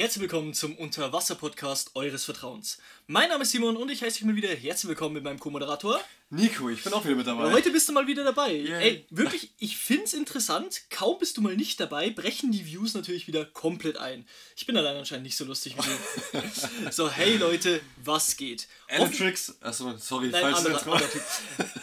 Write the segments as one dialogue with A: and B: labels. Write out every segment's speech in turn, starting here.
A: Herzlich willkommen zum Unterwasser-Podcast eures Vertrauens. Mein Name ist Simon und ich heiße dich mal wieder herzlich willkommen mit meinem Co-Moderator.
B: Nico, ich bin auch wieder mit dabei.
A: Heute bist du mal wieder dabei.
B: Yay.
A: Ey, wirklich, ich find's interessant. Kaum bist du mal nicht dabei, brechen die Views natürlich wieder komplett ein. Ich bin allein anscheinend nicht so lustig wie du. so, hey Leute, was geht? Hoffen-
B: achso, sorry,
A: Nein,
B: falls
A: anderer, anderer Typ.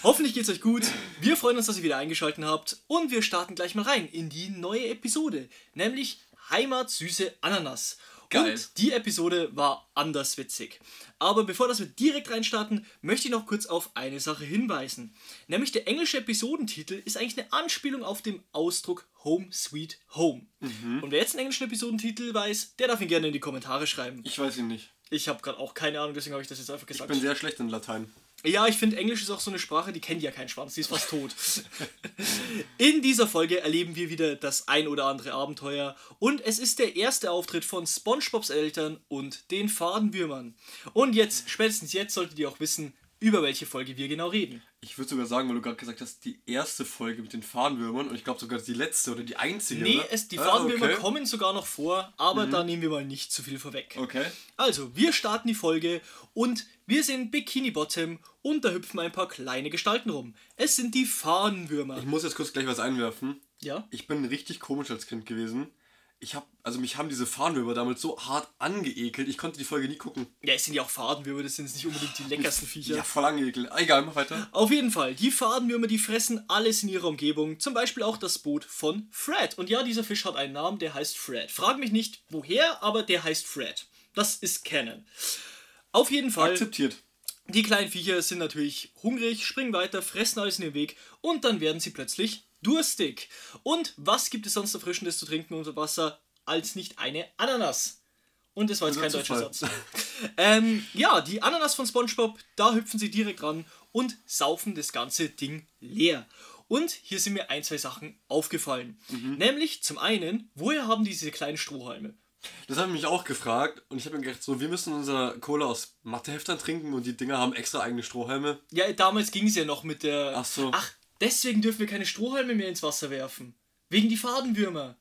A: Hoffentlich geht's euch gut. Wir freuen uns, dass ihr wieder eingeschaltet habt. Und wir starten gleich mal rein in die neue Episode. Nämlich Heimat süße Ananas.
B: Geil.
A: Und die Episode war anders witzig. Aber bevor das wir direkt reinstarten, möchte ich noch kurz auf eine Sache hinweisen. Nämlich der englische Episodentitel ist eigentlich eine Anspielung auf den Ausdruck Home Sweet Home.
B: Mhm.
A: Und wer jetzt einen englischen Episodentitel weiß, der darf ihn gerne in die Kommentare schreiben.
B: Ich weiß ihn nicht.
A: Ich habe gerade auch keine Ahnung, deswegen habe ich das jetzt einfach
B: Ich
A: gesagt.
B: bin sehr schlecht in Latein.
A: Ja, ich finde, Englisch ist auch so eine Sprache, die kennt ja keinen Schwanz, die ist fast tot. In dieser Folge erleben wir wieder das ein oder andere Abenteuer und es ist der erste Auftritt von SpongeBobs Eltern und den Fadenwürmern. Und jetzt, spätestens jetzt, solltet ihr auch wissen, über welche Folge wir genau reden.
B: Ich würde sogar sagen, weil du gerade gesagt hast, die erste Folge mit den Fadenwürmern und ich glaube sogar die letzte oder die einzige.
A: Nee, es, die
B: Ah,
A: Fadenwürmer
B: okay. Mhm.
A: kommen sogar noch vor, aber da nehmen wir mal nicht zu viel vorweg.
B: Okay.
A: Also, wir starten die Folge und wir sehen Bikini Bottom und da hüpfen ein paar kleine Gestalten rum. Es sind die Fadenwürmer.
B: Ich muss jetzt kurz gleich was einwerfen.
A: Ja?
B: Ich bin richtig komisch als Kind gewesen. Ich habe, also mich haben diese Fadenwürmer damals so hart angeekelt, ich konnte die Folge nie gucken.
A: Ja, es sind ja auch Fadenwürmer, das sind jetzt nicht unbedingt die leckersten Viecher.
B: Ja, voll angeekelt. Ah, Egal, mach weiter.
A: Auf jeden Fall, die Fadenwürmer, die fressen alles in ihrer Umgebung. Zum Beispiel auch das Boot von Fred. Und ja, dieser Fisch hat einen Namen, der heißt Fred. Frag mich nicht, woher, aber der heißt Fred. Das ist Canon. Auf jeden Fall,
B: Akzeptiert.
A: die kleinen Viecher sind natürlich hungrig, springen weiter, fressen alles in den Weg und dann werden sie plötzlich durstig. Und was gibt es sonst Erfrischendes zu trinken unter Wasser als nicht eine Ananas? Und das war jetzt kein deutscher
B: Zufall.
A: Satz. ähm, ja, die Ananas von SpongeBob, da hüpfen sie direkt ran und saufen das ganze Ding leer. Und hier sind mir ein, zwei Sachen aufgefallen.
B: Mhm.
A: Nämlich zum einen, woher haben diese kleinen Strohhalme?
B: Das habe ich mich auch gefragt und ich habe mir gedacht, so, wir müssen unser Cola aus Matheheftern trinken und die Dinger haben extra eigene Strohhalme.
A: Ja, damals ging es ja noch mit der.
B: Ach so.
A: Ach, deswegen dürfen wir keine Strohhalme mehr ins Wasser werfen. Wegen die Fadenwürmer.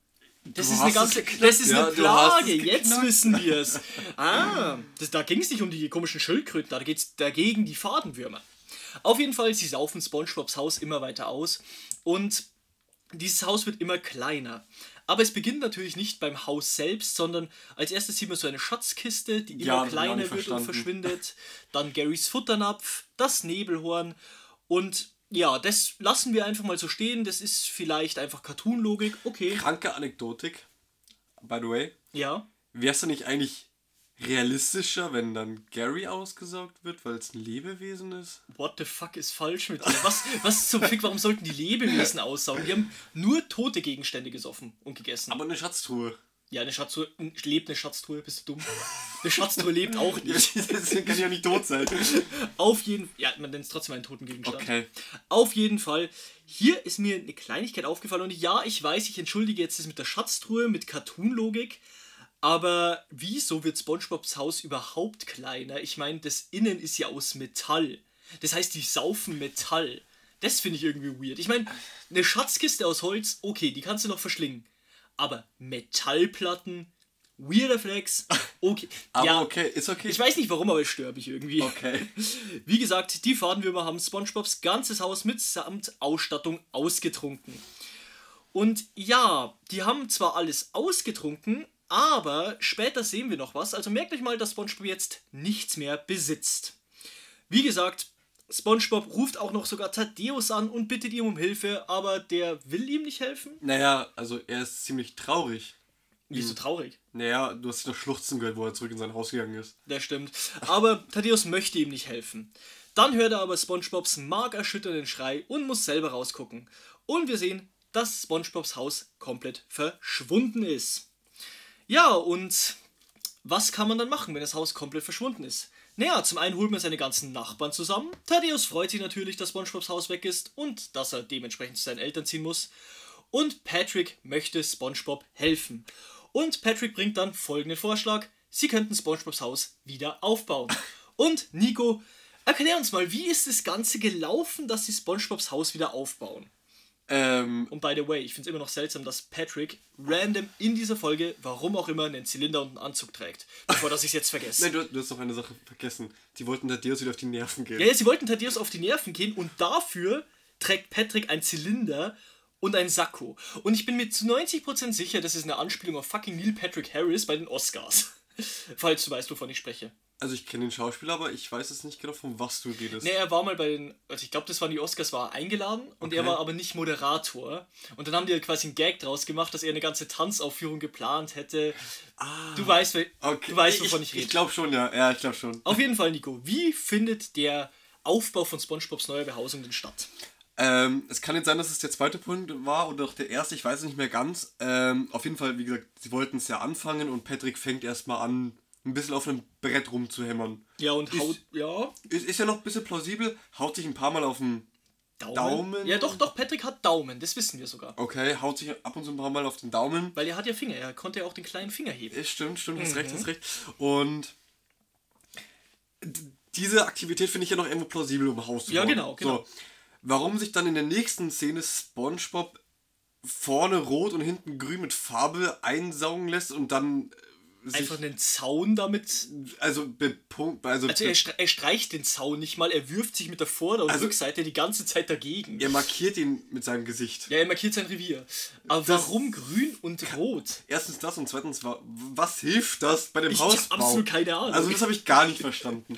A: Das
B: Du
A: ist eine ganze. Das ist
B: Ja,
A: eine Plage. Jetzt wissen wir es. Ah, das, da ging es nicht um die komischen Schildkröten, da geht es dagegen die Fadenwürmer. Auf jeden Fall, sie saufen SpongeBobs Haus immer weiter aus und dieses Haus wird immer kleiner. Aber es beginnt natürlich nicht beim Haus selbst, sondern als erstes sieht man so eine Schatzkiste, die immer
B: Ja,
A: kleiner wird und
B: verstanden.
A: verschwindet. Dann Garys Futternapf, das Nebelhorn und ja, das lassen wir einfach mal so stehen. Das ist vielleicht einfach Cartoon-Logik. Okay,
B: Kranke Anekdotik. By the way.
A: ja.
B: Wärst du nicht eigentlich realistischer, wenn dann Gary ausgesaugt wird, weil es ein Lebewesen ist?
A: What the fuck ist falsch mit dir? Was, was zum Fick, warum sollten die Lebewesen aussaugen? Die haben nur tote Gegenstände gesoffen und gegessen.
B: Aber eine Schatztruhe.
A: Ja, eine Schatztruhe, lebt eine Schatztruhe, bist du dumm? Eine Schatztruhe lebt auch nicht.
B: Deswegen kann ja nicht tot sein.
A: Auf jeden ja, man nennt es trotzdem einen toten Gegenstand.
B: Okay.
A: Auf jeden Fall, hier ist mir eine Kleinigkeit aufgefallen und ja, ich weiß, ich entschuldige jetzt das mit der Schatztruhe, mit Cartoon-Logik, aber wieso wird SpongeBobs Haus überhaupt kleiner? Ich meine, das Innen ist ja aus Metall. Das heißt, die saufen Metall. Das finde ich irgendwie weird. Ich meine, eine Schatzkiste aus Holz, okay, die kannst du noch verschlingen. Aber Metallplatten, weirder Flex, okay.
B: Aber
A: ja,
B: okay, ist okay.
A: ich weiß nicht warum, aber es stört mich irgendwie.
B: Okay.
A: Wie gesagt, die Fadenwürmer haben SpongeBobs ganzes Haus mitsamt Ausstattung ausgetrunken. Und ja, die haben zwar alles ausgetrunken, aber später sehen wir noch was. Also merkt euch mal, dass SpongeBob jetzt nichts mehr besitzt. Wie gesagt, SpongeBob ruft auch noch sogar Thaddeus an und bittet ihm um Hilfe, aber der will ihm nicht helfen.
B: Naja, also er ist ziemlich traurig.
A: Wieso traurig?
B: Naja, du hast ihn noch schluchzen gehört, wo er zurück in sein Haus gegangen ist.
A: Das stimmt. Aber Thaddeus möchte ihm nicht helfen. Dann hört er aber SpongeBobs markerschütternden Schrei und muss selber rausgucken. Und wir sehen, dass SpongeBobs Haus komplett verschwunden ist. Ja, und was kann man dann machen, wenn das Haus komplett verschwunden ist? Naja, zum einen holt man seine ganzen Nachbarn zusammen. Thaddeus freut sich natürlich, dass SpongeBobs Haus weg ist und dass er dementsprechend zu seinen Eltern ziehen muss. Und Patrick möchte SpongeBob helfen. Und Patrick bringt dann folgenden Vorschlag: Sie könnten SpongeBobs Haus wieder aufbauen. Und Nico, erklär uns mal, wie ist das Ganze gelaufen, dass sie SpongeBobs Haus wieder aufbauen?
B: Ähm,
A: Und by the way, ich finde es immer noch seltsam, dass Patrick random in dieser Folge, warum auch immer, einen Zylinder und einen Anzug trägt. Bevor dass ich es jetzt vergesse.
B: nein, du, du hast noch eine Sache vergessen. Die wollten Thaddeus wieder auf die Nerven gehen.
A: Ja, ja, sie wollten Thaddeus auf die Nerven gehen und dafür trägt Patrick einen Zylinder und ein Sakko. Und ich bin mir zu 90% sicher, das ist eine Anspielung auf fucking Neil Patrick Harris bei den Oscars. Falls du weißt, wovon ich spreche.
B: Also ich kenne den Schauspieler, aber ich weiß jetzt nicht genau, von was du redest.
A: Ne, er war mal bei den, also ich glaube, das waren die Oscars, war er eingeladen und er
B: Okay.
A: war aber nicht Moderator. Und dann haben die halt quasi einen Gag draus gemacht, dass er eine ganze Tanzaufführung geplant hätte. Du weißt,
B: Ah. Okay.
A: du weißt, wovon ich,
B: Ich
A: rede.
B: glaube schon, ja. Ja, ich glaube schon.
A: Auf jeden Fall, Nico, wie findet der Aufbau von SpongeBobs neuer Behausung denn statt?
B: Ähm, es kann jetzt sein, dass es der zweite Punkt war oder auch der erste, ich weiß es nicht mehr ganz. Ähm, auf jeden Fall, wie gesagt, sie wollten es ja anfangen und Patrick fängt erstmal an, ein bisschen auf einem Brett rumzuhämmern.
A: Ja, und
B: Ist-
A: haut, ja,
B: Ist, ist ja noch ein bisschen plausibel, haut sich ein paar Mal auf den.
A: Daumen.
B: Daumen?
A: Ja, doch, doch, Patrick hat Daumen, das wissen wir sogar.
B: Okay, haut sich ab und zu ein paar Mal auf den Daumen.
A: Weil er hat ja Finger, er konnte ja auch den kleinen Finger heben.
B: Ist stimmt, stimmt, hast recht,
A: Mhm.
B: hast recht. Und diese Aktivität finde ich ja noch irgendwo plausibel, um Haus zu
A: Ja,
B: bauen.
A: genau, genau.
B: So, warum sich dann in der nächsten Szene SpongeBob vorne rot und hinten grün mit Farbe einsaugen lässt und dann
A: Einfach einen Zaun damit.
B: also also,
A: Also er, er streicht den Zaun nicht mal, er wirft sich mit der Vorder- und
B: Also-
A: Rückseite die ganze Zeit dagegen.
B: er markiert ihn mit seinem Gesicht.
A: Ja, er markiert sein Revier. Aber
B: Das-
A: warum grün und rot?
B: Erstens das und zweitens, wa- was hilft das bei dem
A: Ich
B: Hausbau?
A: absolut keine Ahnung.
B: Also das habe ich gar nicht verstanden.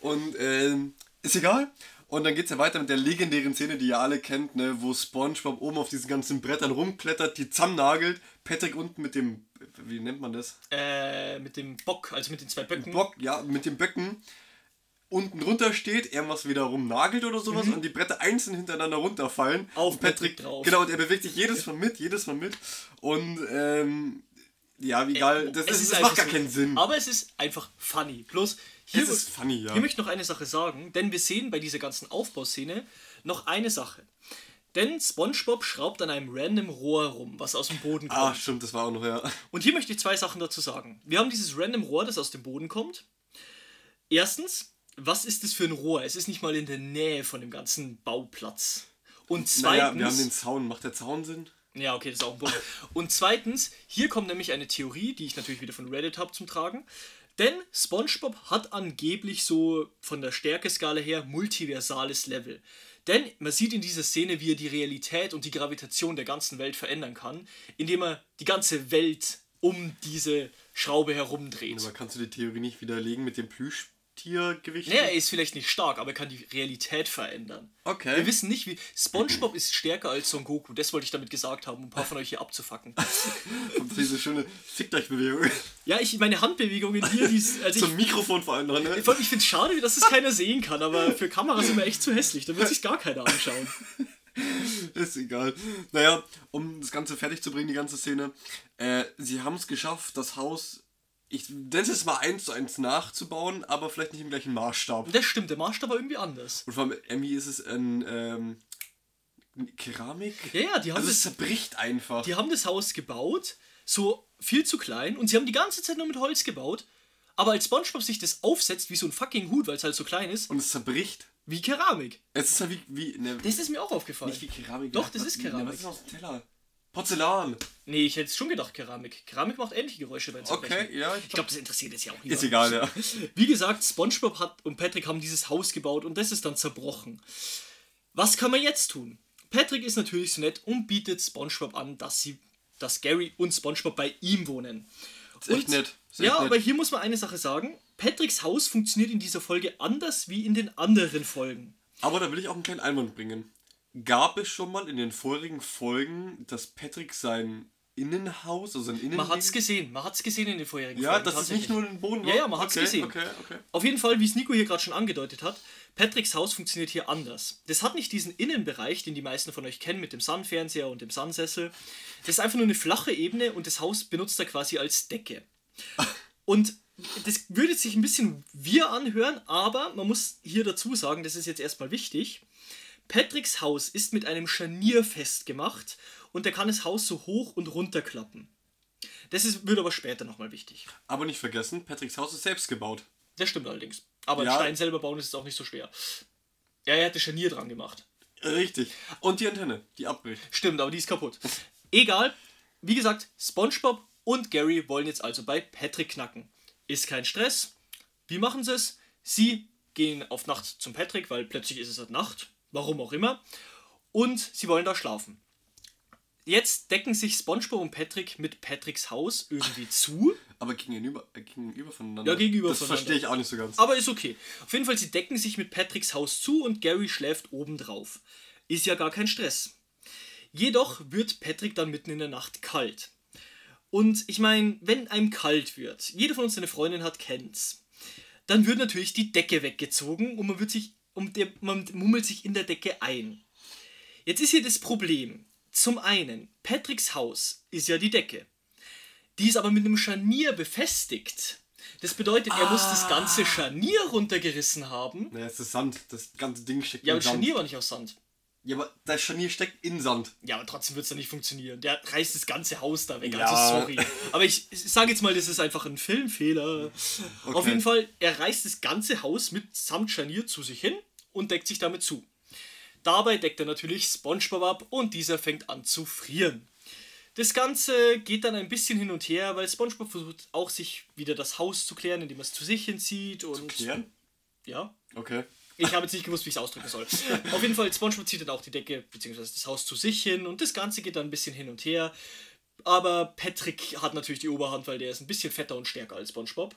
B: Und ähm, ist egal. Und dann geht es ja weiter mit der legendären Szene, die ihr alle kennt, ne, wo Spongebob oben auf diesen ganzen Brettern rumklettert, die zusammennagelt, Patrick unten mit dem, wie nennt man das?
A: Äh, mit dem Bock, also mit den zwei Böcken.
B: Bock, ja, mit dem Böcken unten drunter steht, irgendwas wieder rumnagelt oder sowas und die Bretter einzeln hintereinander runterfallen.
A: Mhm. Auf
B: Und
A: Patrick drauf.
B: Genau, und er bewegt sich jedes Mal mit, jedes Mal mit. Und ähm, ja, wie geil, das,
A: Äh, Es
B: ist, das
A: einfach
B: macht gar keinen Sinn.
A: Aber es ist einfach funny. Bloß hier,
B: Es ist funny, ja.
A: hier möchte ich noch eine Sache sagen, denn wir sehen bei dieser ganzen Aufbauszene noch eine Sache. Denn SpongeBob schraubt an einem random Rohr rum, was aus dem Boden kommt.
B: Ah, stimmt, das war auch noch, ja.
A: Und hier möchte ich zwei Sachen dazu sagen. Wir haben dieses random Rohr, das aus dem Boden kommt. Erstens, was ist das für ein Rohr? Es ist nicht mal in der Nähe von dem ganzen Bauplatz. Und zweitens,
B: Naja, wir haben den Zaun. Macht der Zaun Sinn?
A: ja, okay, das ist auch ein Punkt. Und zweitens, hier kommt nämlich eine Theorie, die ich natürlich wieder von Reddit habe zum Tragen. Denn SpongeBob hat angeblich so von der Stärkeskala her multiversales Level. Denn man sieht in dieser Szene, wie er die Realität und die Gravitation der ganzen Welt verändern kann, indem er die ganze Welt um diese Schraube herumdreht.
B: Aber kannst du die Theorie nicht widerlegen mit dem Plüschtiergewicht?
A: Naja, er ist vielleicht nicht stark, aber er kann die Realität verändern.
B: Okay.
A: Wir wissen nicht, wie. SpongeBob ist stärker als Son Goku. Das wollte ich damit gesagt haben, um ein paar von euch hier abzufacken.
B: Und diese schöne Fickt euch Bewegung.
A: Ja, ich meine Handbewegungen hier, die. Also
B: Zum
A: ich,
B: Mikrofon vor allem dran, ne?
A: ich finde es schade, dass es keiner sehen kann, aber für Kameras sind wir echt zu hässlich. Da wird sich gar keiner anschauen.
B: Ist egal. Naja, um das Ganze fertig zu bringen, die ganze Szene. Äh, sie haben es geschafft, das Haus, ich nenne es mal eins zu eins nachzubauen, aber vielleicht nicht im gleichen Maßstab.
A: Das stimmt, der Maßstab war irgendwie anders.
B: Und vor allem, Emmy ist es ein, ähm, Keramik?
A: Ja, ja, die haben,
B: Also es
A: das,
B: zerbricht einfach.
A: die haben das Haus gebaut, so viel zu klein, und sie haben die ganze Zeit nur mit Holz gebaut. Aber als SpongeBob sich das aufsetzt wie so ein fucking Hut, weil es halt so klein ist,
B: Und es zerbricht.
A: wie Keramik.
B: Es ist ja wie, wie ne,
A: Das ist mir auch aufgefallen.
B: nicht wie Keramik.
A: Doch,
B: Ja,
A: das
B: was-
A: ist
B: ne,
A: Keramik.
B: Was ist aus dem Teller? Porzellan.
A: Nee, ich hätte schon gedacht Keramik. Keramik macht ähnliche Geräusche beim Zerbrechen.
B: Okay, ja, ich
A: Ich glaube, das interessiert jetzt ja auch nicht.
B: Ist egal, ja.
A: Wie gesagt, SpongeBob hat und Patrick haben dieses Haus gebaut und das ist dann zerbrochen. Was kann man jetzt tun? Patrick ist natürlich so nett und bietet SpongeBob an, dass sie, dass Gary und SpongeBob bei ihm wohnen.
B: Ist echt
A: Und-
B: nett. Ist
A: ja,
B: echt nett.
A: aber hier muss man eine Sache sagen. Patricks Haus funktioniert in dieser Folge anders wie in den anderen Folgen.
B: Aber da will ich auch einen kleinen Einwand bringen. Gab es schon mal in den vorigen Folgen, dass Patrick sein Innenhaus, also sein Innen...
A: Man hat's gesehen, man hat's gesehen in den vorherigen
B: Ja,
A: Folgen.
B: das ist nicht nur ein Boden
A: Ja, ja, man hat's
B: okay,
A: gesehen.
B: Okay, okay.
A: Auf jeden Fall, wie es Nico hier gerade schon angedeutet hat, Patricks Haus funktioniert hier anders. Das hat nicht diesen Innenbereich, den die meisten von euch kennen, mit dem Sun-Fernseher und dem Sun-Sessel. Das ist einfach nur eine flache Ebene und das Haus benutzt er quasi als Decke. Und das würde sich ein bisschen wir anhören, aber man muss hier dazu sagen, das ist jetzt erstmal wichtig. Patricks Haus ist mit einem Scharnier festgemacht und er kann das Haus so hoch und runter klappen. Das ist, wird aber später nochmal wichtig.
B: Aber nicht vergessen, Patricks Haus ist selbst gebaut.
A: Das stimmt allerdings. Aber
B: Ja.
A: Stein selber bauen ist jetzt auch nicht so schwer. Ja, er hat das Scharnier dran gemacht.
B: Richtig. Und die Antenne, die abbricht.
A: Stimmt, aber die ist kaputt. Egal. Wie gesagt, SpongeBob und Gary wollen jetzt also bei Patrick knacken. Ist kein Stress. Wie machen sie es? Sie gehen auf Nacht zum Patrick, weil plötzlich ist es halt Nacht. Warum auch immer. Und sie wollen da schlafen. Jetzt decken sich SpongeBob und Patrick mit Patricks Haus irgendwie zu.
B: Aber gegenüber, äh, gegenüber voneinander.
A: Ja, gegenüber
B: Das
A: voneinander.
B: verstehe ich auch nicht so ganz.
A: Aber ist okay. Auf jeden Fall, sie decken sich mit Patricks Haus zu und Gary schläft oben drauf. Ist ja gar kein Stress. Jedoch wird Patrick dann mitten in der Nacht kalt. Und ich meine, wenn einem kalt wird, jeder von uns, der eine Freundin hat, kennt's. Dann wird natürlich die Decke weggezogen und man wird sich, um der, man mummelt sich in der Decke ein. Jetzt ist hier das Problem. Zum einen, Patricks Haus ist ja die Decke. Die ist aber mit einem Scharnier befestigt. Das bedeutet, er muss das ganze Scharnier runtergerissen haben.
B: Naja, es ist Sand. Das ganze Ding steckt
A: Ja, aber
B: Sand.
A: Scharnier war nicht aus Sand.
B: Ja, aber das Scharnier steckt in Sand.
A: Ja, aber trotzdem wird es dann nicht funktionieren. Der reißt das ganze Haus da weg.
B: Ja.
A: Also sorry. Aber ich, ich sage jetzt mal, das ist einfach ein Filmfehler. Auf jeden Fall, er reißt das ganze Haus mit samt Scharnier zu sich hin und deckt sich damit zu. Dabei deckt er natürlich SpongeBob ab und dieser fängt an zu frieren. Das Ganze geht dann ein bisschen hin und her, weil SpongeBob versucht auch sich wieder das Haus zu klären, indem er es zu sich hinzieht und
B: Klären?
A: ja,
B: Okay.
A: Ich habe jetzt nicht gewusst, wie ich es ausdrücken soll. Auf jeden Fall, SpongeBob zieht dann auch die Decke bzw. das Haus zu sich hin und das Ganze geht dann ein bisschen hin und her. Aber Patrick hat natürlich die Oberhand, weil der ist ein bisschen fetter und stärker als SpongeBob.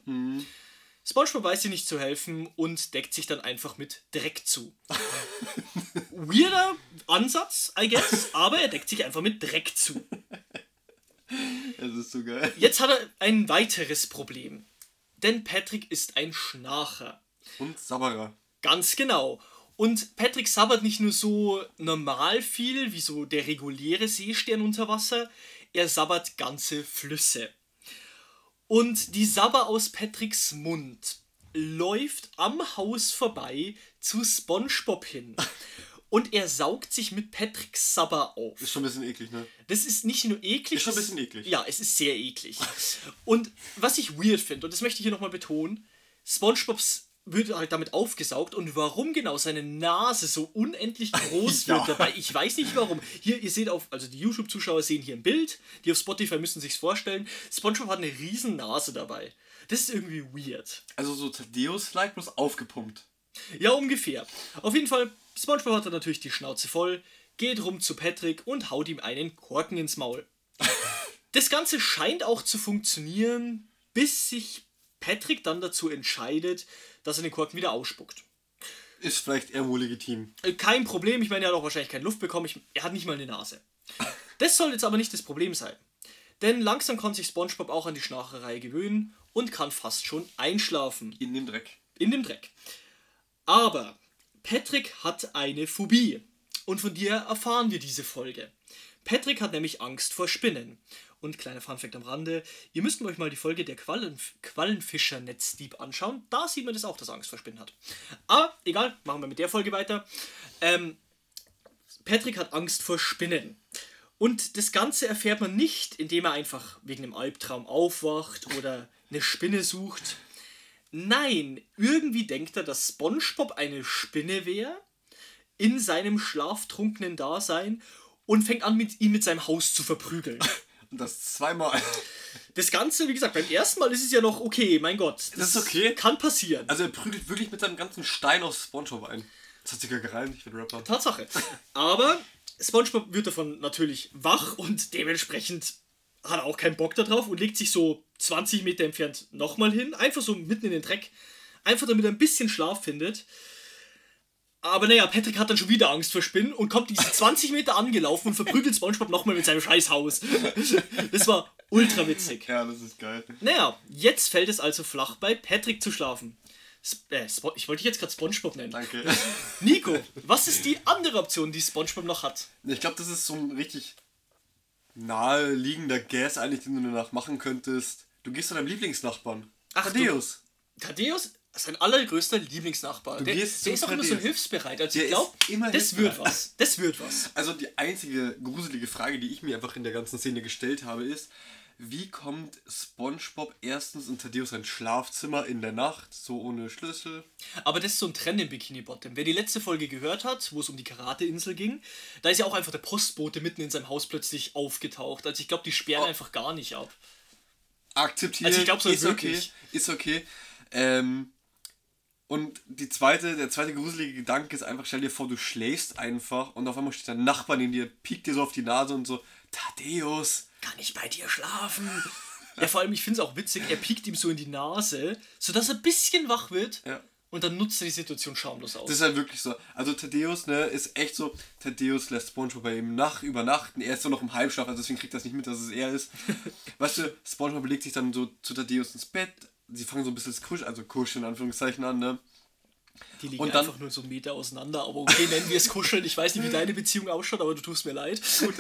A: SpongeBob weiß dir nicht zu helfen und deckt sich dann einfach mit Dreck zu. Weirder Ansatz, I guess, aber er deckt sich einfach mit Dreck zu.
B: Das ist so geil.
A: Jetzt hat er ein weiteres Problem. Denn Patrick ist ein Schnarcher.
B: Und Sabberer.
A: Ganz genau. Und Patrick sabbert nicht nur so normal viel, wie so der reguläre Seestern unter Wasser, er sabbert ganze Flüsse. Und die Sabber aus Patricks Mund läuft am Haus vorbei zu SpongeBob hin. Und er saugt sich mit Patricks Sabber auf.
B: Ist schon ein bisschen eklig, ne?
A: Das ist nicht nur eklig.
B: Ist schon ein bisschen eklig.
A: Ja, es ist sehr eklig. Und was ich weird finde, und das möchte ich hier nochmal betonen, SpongeBobs wird halt damit aufgesaugt und warum genau seine Nase so unendlich groß
B: Ja.
A: wird dabei, ich weiß nicht warum. Hier, ihr seht auf, also die YouTube-Zuschauer sehen hier ein Bild, die auf Spotify müssen sich's vorstellen. SpongeBob hat eine riesen Nase dabei. Das ist irgendwie weird.
B: Also so Thaddeus-like, bloß aufgepumpt.
A: Ja, ungefähr. Auf jeden Fall, SpongeBob hat dann natürlich die Schnauze voll, geht rum zu Patrick und haut ihm einen Korken ins Maul. Das Ganze scheint auch zu funktionieren, bis sich Patrick dann dazu entscheidet, dass er den Korken wieder ausspuckt.
B: Ist vielleicht irgendwo legitim.
A: Äh, Kein Problem, ich meine, er hat auch wahrscheinlich keine Luft bekommen, ich, er hat nicht mal eine Nase. Das soll jetzt aber nicht das Problem sein. Denn langsam kann sich SpongeBob auch an die Schnarcherei gewöhnen und kann fast schon einschlafen.
B: In dem Dreck.
A: in dem Dreck. Aber Patrick hat eine Phobie. Und von dir erfahren wir diese Folge. Patrick hat nämlich Angst vor Spinnen. Und kleiner Funfact am Rande, ihr müsst euch mal die Folge der Quallen, Quallenfischer-Netzdieb anschauen. Da sieht man das auch, dass er Angst vor Spinnen hat. Aber egal, machen wir mit der Folge weiter. Ähm, Patrick hat Angst vor Spinnen. Und das Ganze erfährt man nicht, indem er einfach wegen einem Albtraum aufwacht oder eine Spinne sucht. Nein, irgendwie denkt er, dass SpongeBob eine Spinne wäre in seinem schlaftrunkenen Dasein und fängt an, mit, ihn mit seinem Haus zu verprügeln.
B: Und das zweimal.
A: Das Ganze, wie gesagt, beim ersten Mal ist es ja noch okay, mein Gott.
B: Das ist okay.
A: Kann passieren.
B: Also er prügelt wirklich mit seinem ganzen Stein auf Spongebob ein. Das hat sich ja gereimt, ich bin Rapper.
A: Tatsache. Aber SpongeBob wird davon natürlich wach und dementsprechend hat er auch keinen Bock darauf und legt sich so 20 Meter entfernt nochmal hin, einfach so mitten in den Dreck, einfach damit er ein bisschen Schlaf findet. Aber naja, Patrick hat dann schon wieder Angst vor Spinnen und kommt diese 20 Meter angelaufen und verprügelt SpongeBob nochmal mit seinem scheiß Haus. Das war ultra witzig.
B: Ja, das ist geil.
A: Naja, jetzt fällt es also flach bei Patrick zu schlafen. Sp äh, ich wollte dich jetzt gerade SpongeBob nennen.
B: Danke.
A: Nico, was ist die andere Option, die SpongeBob noch hat?
B: Ich glaube, das ist so ein richtig naheliegender Gas eigentlich, den du danach machen könntest. Du gehst zu deinem Lieblingsnachbarn.
A: Ach, du-
B: Thaddeus.
A: Sein allergrößter Lieblingsnachbar.
B: Du
A: Der, der ist doch immer so hilfsbereit. Also
B: Der
A: ich glaube, das wird was. Das wird was.
B: Also die einzige gruselige Frage, die ich mir einfach in der ganzen Szene gestellt habe, ist, wie kommt SpongeBob erstens in Thaddeus sein Schlafzimmer in der Nacht, so ohne Schlüssel?
A: Aber das ist so ein Trend im Bikini Bottom. Wer die letzte Folge gehört hat, wo es um die Karate-Insel ging, da ist ja auch einfach der Postbote mitten in seinem Haus plötzlich aufgetaucht. Also ich glaube, die sperren
B: Oh.
A: einfach gar nicht ab.
B: Akzeptieren.
A: Also ich glaub, so
B: ist
A: wirklich.
B: okay. Ist okay. Ähm, und die zweite, der zweite gruselige Gedanke ist einfach, stell dir vor, du schläfst einfach und auf einmal steht dein Nachbar neben dir, piekt dir so auf die Nase und so, Thaddeus.
A: Kann ich bei dir schlafen? ja, vor allem, ich finde es auch witzig, er piekt ihm so in die Nase, sodass er ein bisschen wach wird
B: Ja.
A: und dann nutzt er die Situation schamlos aus.
B: Das ist halt wirklich so. Also Thaddeus, ne, ist echt so, Thaddeus lässt Spongebob bei ihm nach übernachten. Er ist so noch im Halbschlaf, also deswegen kriegt er das nicht mit, dass es er ist. weißt du, Spongebob legt sich dann so zu Thaddeus ins Bett. Sie fangen so ein bisschen das Kusch, also Kuscheln in Anführungszeichen an, ne?
A: die liegen
B: und dann-
A: einfach nur so einen Meter auseinander, aber okay, nennen wir es kuscheln. Ich weiß nicht, wie deine Beziehung ausschaut, aber du tust mir leid.
B: Gut.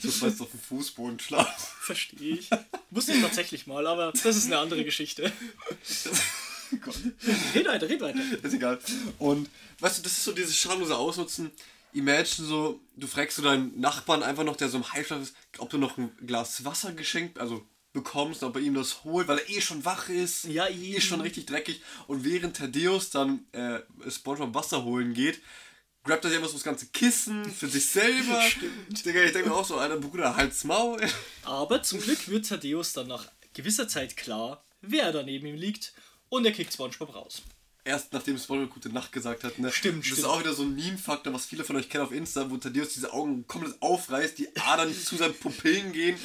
B: so fast auf dem Fußboden schlafen.
A: Verstehe ich. Wusste ich tatsächlich mal, aber das ist eine andere Geschichte.
B: Gott.
A: Red weiter, red weiter.
B: Ist egal. Und weißt du, das ist so dieses schamlose Ausnutzen. Imagine so, du fragst so deinen Nachbarn einfach noch, der so im Halbschlaf ist, ob du noch ein Glas Wasser geschenkt, also bekommst, ob er ihm das holt, weil er eh schon wach ist.
A: Ja,
B: eh schon richtig dreckig. Und während Thaddeus dann äh, Spongebob Wasser holen geht, grabt er sich einfach so das ganze Kissen für sich selber.
A: Stimmt.
B: Digga, ich denke mir auch so, Alter, Bruder, halt's Maul.
A: Aber zum Glück wird Thaddeus dann nach gewisser Zeit klar, wer da neben ihm liegt und er kickt Spongebob raus.
B: Erst nachdem Spongebob gute Nacht gesagt hat, ne?
A: Stimmt,
B: Das
A: stimmt.
B: ist auch wieder so ein Meme-Faktor, was viele von euch kennen auf Insta, wo Thaddeus diese Augen komplett aufreißt, die Adern zu seinen Pupillen gehen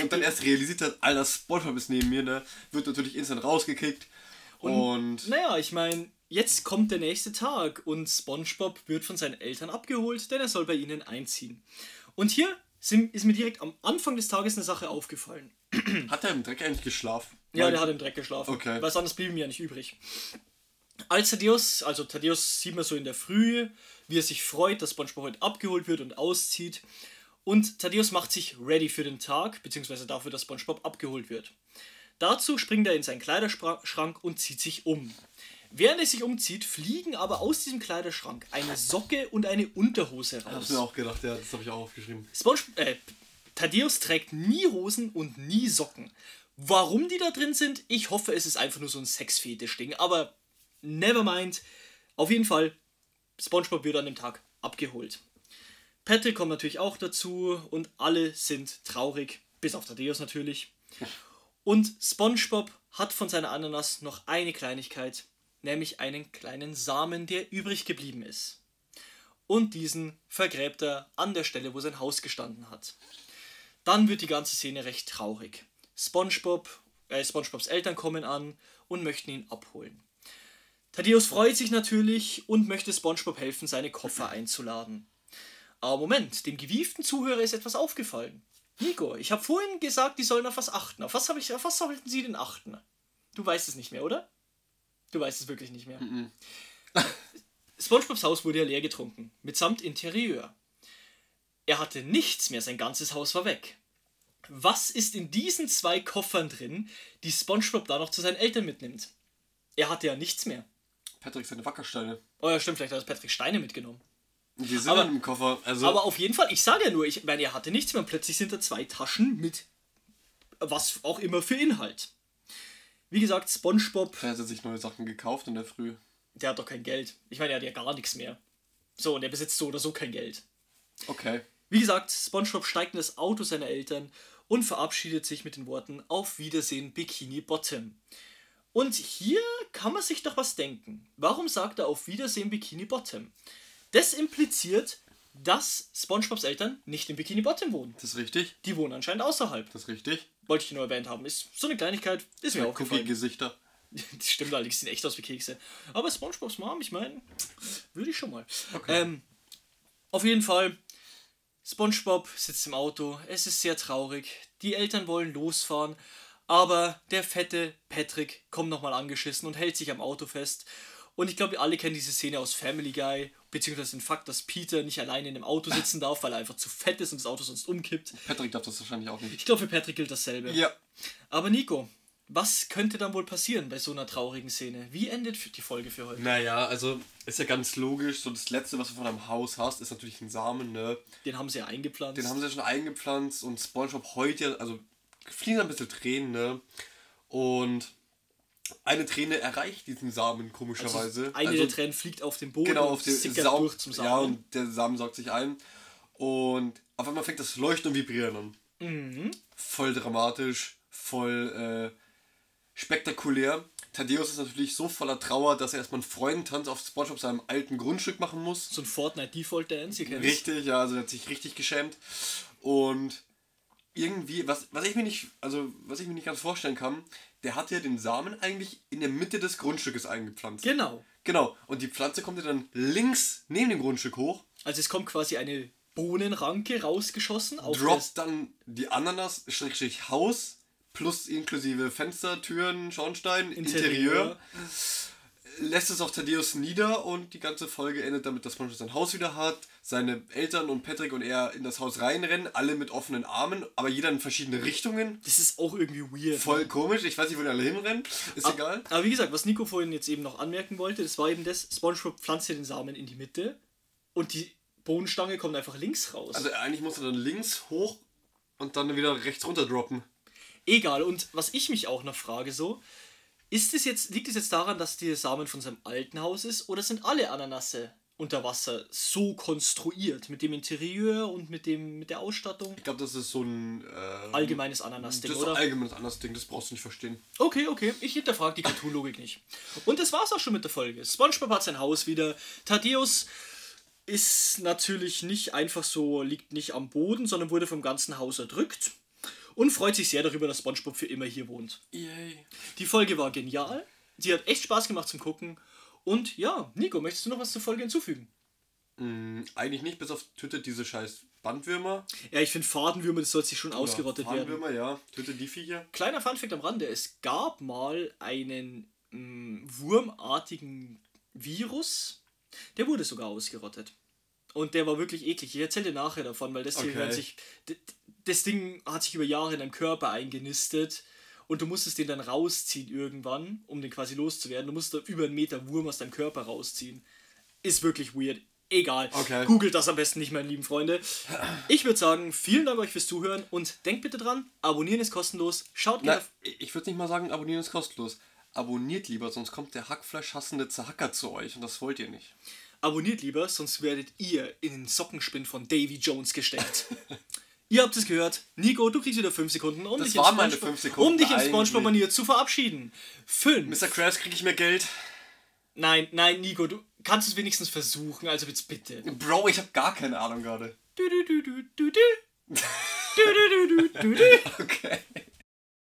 B: und dann erst realisiert hat, Alter, Spongebob ist neben mir, ne? Wird natürlich instant rausgekickt. Und,
A: Naja, ich meine, jetzt kommt der nächste Tag und SpongeBob wird von seinen Eltern abgeholt, denn er soll bei ihnen einziehen. Und hier sind, ist mir direkt am Anfang des Tages eine Sache aufgefallen.
B: hat er im Dreck eigentlich geschlafen?
A: Ja,
B: Weil-
A: der hat im Dreck geschlafen.
B: Okay.
A: Was anderes blieb ihm ja nicht übrig. Als Thaddeus, also Thaddeus sieht man so in der Früh, wie er sich freut, dass SpongeBob heute abgeholt wird und auszieht. Und Thaddeus macht sich ready für den Tag, beziehungsweise dafür, dass SpongeBob abgeholt wird. Dazu springt er in seinen Kleiderschrank und zieht sich um. Während er sich umzieht, fliegen aber aus diesem Kleiderschrank eine Socke und eine Unterhose raus.
B: Hab's mir auch gedacht, ja, das habe ich auch aufgeschrieben.
A: SpongeBob, äh, Thaddeus trägt nie Hosen und nie Socken. Warum die da drin sind, ich hoffe, es ist einfach nur so ein Sexfetisch-Ding, aber never mind. Auf jeden Fall, SpongeBob wird an dem Tag abgeholt. Patrick kommt natürlich auch dazu und alle sind traurig, bis auf Thaddeus natürlich. Und SpongeBob hat von seiner Ananas noch eine Kleinigkeit, nämlich einen kleinen Samen, der übrig geblieben ist und diesen vergräbt er an der Stelle, wo sein Haus gestanden hat. Dann wird die ganze Szene recht traurig. SpongeBob, äh, SpongeBobs Eltern kommen an und möchten ihn abholen. Thaddeus freut sich natürlich und möchte SpongeBob helfen, seine Koffer einzuladen. Aber Moment, dem gewieften Zuhörer ist etwas aufgefallen. Nico, ich habe vorhin gesagt, die sollen auf was achten. Auf was, hab ich, auf was sollten sie denn achten? Du weißt es nicht mehr, oder? Du weißt es wirklich nicht mehr. SpongeBobs Haus wurde ja leer getrunken, mitsamt Interieur. Er hatte nichts mehr, sein ganzes Haus war weg. Was ist in diesen zwei Koffern drin, die SpongeBob da noch zu seinen Eltern mitnimmt? Er hatte ja nichts mehr.
B: Patrick seine Wackersteine.
A: Oh ja, stimmt, vielleicht hat Patrick Steine mitgenommen.
B: Die sind
A: Aber-
B: im Koffer. Also,
A: Aber auf jeden Fall, ich sage ja nur, ich meine, er hatte nichts mehr und plötzlich sind da zwei Taschen mit was auch immer für Inhalt. Wie gesagt, SpongeBob,
B: er hat sich neue Sachen gekauft in der Früh.
A: der hat doch kein Geld. Ich meine, er hat ja gar nichts mehr. So, und er besitzt so oder so kein Geld.
B: Okay.
A: Wie gesagt, SpongeBob steigt in das Auto seiner Eltern und verabschiedet sich mit den Worten Auf Wiedersehen, Bikini Bottom. Und hier kann man sich doch was denken. Warum sagt er Auf Wiedersehen, Bikini Bottom? Das impliziert, dass SpongeBobs Eltern nicht in Bikini Bottom wohnen.
B: Das ist richtig.
A: Die wohnen anscheinend außerhalb.
B: Das ist richtig.
A: Wollte ich nur erwähnt haben. Ist so eine Kleinigkeit, ist mir aufgefallen.
B: Cookie-Gesichter.
A: Das stimmt allerdings, die sehen echt aus wie Kekse. Aber SpongeBob's Mom, ich meine, würde ich schon mal.
B: Okay.
A: Ähm, auf jeden Fall, SpongeBob sitzt im Auto, es ist sehr traurig, die Eltern wollen losfahren, aber der fette Patrick kommt nochmal angeschissen und hält sich am Auto fest. Und ich glaube, wir alle kennen diese Szene aus Family Guy, beziehungsweise den Fakt, dass Peter nicht alleine in dem Auto sitzen darf, weil er einfach zu fett ist und das Auto sonst umkippt.
B: Patrick darf das wahrscheinlich auch nicht.
A: Ich glaube, für Patrick gilt dasselbe.
B: Ja.
A: Aber Nico, was könnte dann wohl passieren bei so einer traurigen Szene? Wie endet die Folge für heute?
B: Naja, also ist ja ganz logisch. So das Letzte, was du von einem Haus hast, ist natürlich ein Samen, ne?
A: Den haben sie ja eingepflanzt.
B: Den haben sie ja schon eingepflanzt und Spongebob heute, also fließen ein bisschen Tränen, ne? Und eine Träne erreicht diesen Samen komischerweise.
A: Also eine
B: also,
A: der Tränen fliegt auf den Boden
B: genau, auf den Saum,
A: zum Samen.
B: Ja, und der Samen saugt sich ein. Und auf einmal fängt das Leuchten und Vibrieren an.
A: Mhm.
B: Voll dramatisch, voll äh, spektakulär. Thaddeus ist natürlich so voller Trauer, dass er erstmal einen Freundentanz auf Spongebob seinem alten Grundstück machen muss.
A: so ein Fortnite Default Dance, ihr kennt es.
B: Richtig, ja, also er hat sich richtig geschämt. Und irgendwie, was, was ich mir nicht, also was ich mir nicht ganz vorstellen kann, der hat ja den Samen eigentlich in der Mitte des Grundstückes eingepflanzt.
A: Genau.
B: Genau. Und die Pflanze kommt ja dann links neben dem Grundstück hoch,
A: Also es kommt quasi eine Bohnenranke rausgeschossen auf
B: droppt dann die Ananas, Schrägstrich Haus, plus inklusive Fenster, Türen, Schornstein, Interieur.
A: Interieur.
B: Lässt es auf Thaddeus nieder und die ganze Folge endet damit, dass Spongebob sein Haus wieder hat, seine Eltern und Patrick und er in das Haus reinrennen, alle mit offenen Armen, aber jeder in verschiedene Richtungen.
A: Das ist auch irgendwie weird.
B: Voll komisch, ich weiß nicht, wo die alle hinrennen, ist
A: Ab-
B: egal.
A: Aber wie gesagt, was Nico vorhin jetzt eben noch anmerken wollte, das war eben das, SpongeBob pflanzt hier den Samen in die Mitte und die Bohnenstange kommt einfach links raus.
B: Also eigentlich muss er dann links hoch und dann wieder rechts runter droppen.
A: Egal, und was ich mich auch noch frage so, ist es jetzt, liegt es jetzt daran, dass der Samen von seinem alten Haus ist oder sind alle Ananasse unter Wasser so konstruiert mit dem Interieur und mit, dem, mit der Ausstattung?
B: Ich glaube, das ist so ein... Äh,
A: Allgemeines
B: das
A: Ananas-Ding,
B: ist so
A: oder?
B: ein allgemeines anderes Ding, das brauchst du nicht verstehen.
A: Okay, okay. Ich hinterfrage die Cartoon-Logik nicht. Und das war's auch schon mit der Folge. SpongeBob hat sein Haus wieder. Thaddeus ist natürlich nicht einfach so, liegt nicht am Boden, sondern wurde vom ganzen Haus erdrückt. Und freut sich sehr darüber, dass SpongeBob für immer hier wohnt.
B: Yay.
A: Die Folge war genial. Die hat echt Spaß gemacht zum Gucken. Und ja, Nico, möchtest du noch was zur Folge hinzufügen?
B: Mm, eigentlich nicht, bis auf tötet diese scheiß Bandwürmer.
A: Ja, ich finde Fadenwürmer, das soll sich schon ausgerottet werden.
B: Fadenwürmer, ja. Tötet die Viecher.
A: Kleiner Funfact am Rande: Es gab mal einen mh, wurmartigen Virus, der wurde sogar ausgerottet. Und der war wirklich eklig. Ich erzähle dir nachher davon, weil das
B: Okay.
A: hört sich. Das Ding hat sich über Jahre in deinem Körper eingenistet und du musstest den dann rausziehen irgendwann, um den quasi loszuwerden. Du musst da über einen Meter Wurm aus deinem Körper rausziehen. Ist wirklich weird. Egal.
B: Okay.
A: Googelt das am besten nicht, meine lieben Freunde. Ich würde sagen, vielen Dank euch fürs Zuhören und denkt bitte dran, abonnieren ist kostenlos. Schaut gerne.
B: ich würde nicht mal sagen, abonnieren ist kostenlos. Abonniert lieber, sonst kommt der Hackfleisch-hassende Zahacker zu euch und das wollt ihr nicht.
A: Abonniert lieber, sonst werdet ihr in den Sockenspinn von Davy Jones gesteckt. ihr habt es gehört. Nico, du kriegst wieder 5 Sekunden, um
B: Das
A: dich,
B: waren meine fünf Sekunden
A: um dich in
B: eigentlich.
A: Spongebob-Manier zu verabschieden. 5.
B: Mr. Krabs, kriege ich mehr Geld?
A: Nein, nein, Nico, du kannst es wenigstens versuchen, also jetzt bitte.
B: Bro, ich habe gar keine Ahnung gerade.
A: Du, du, du, du, du. Du, du, du, du, du, du.
B: Okay.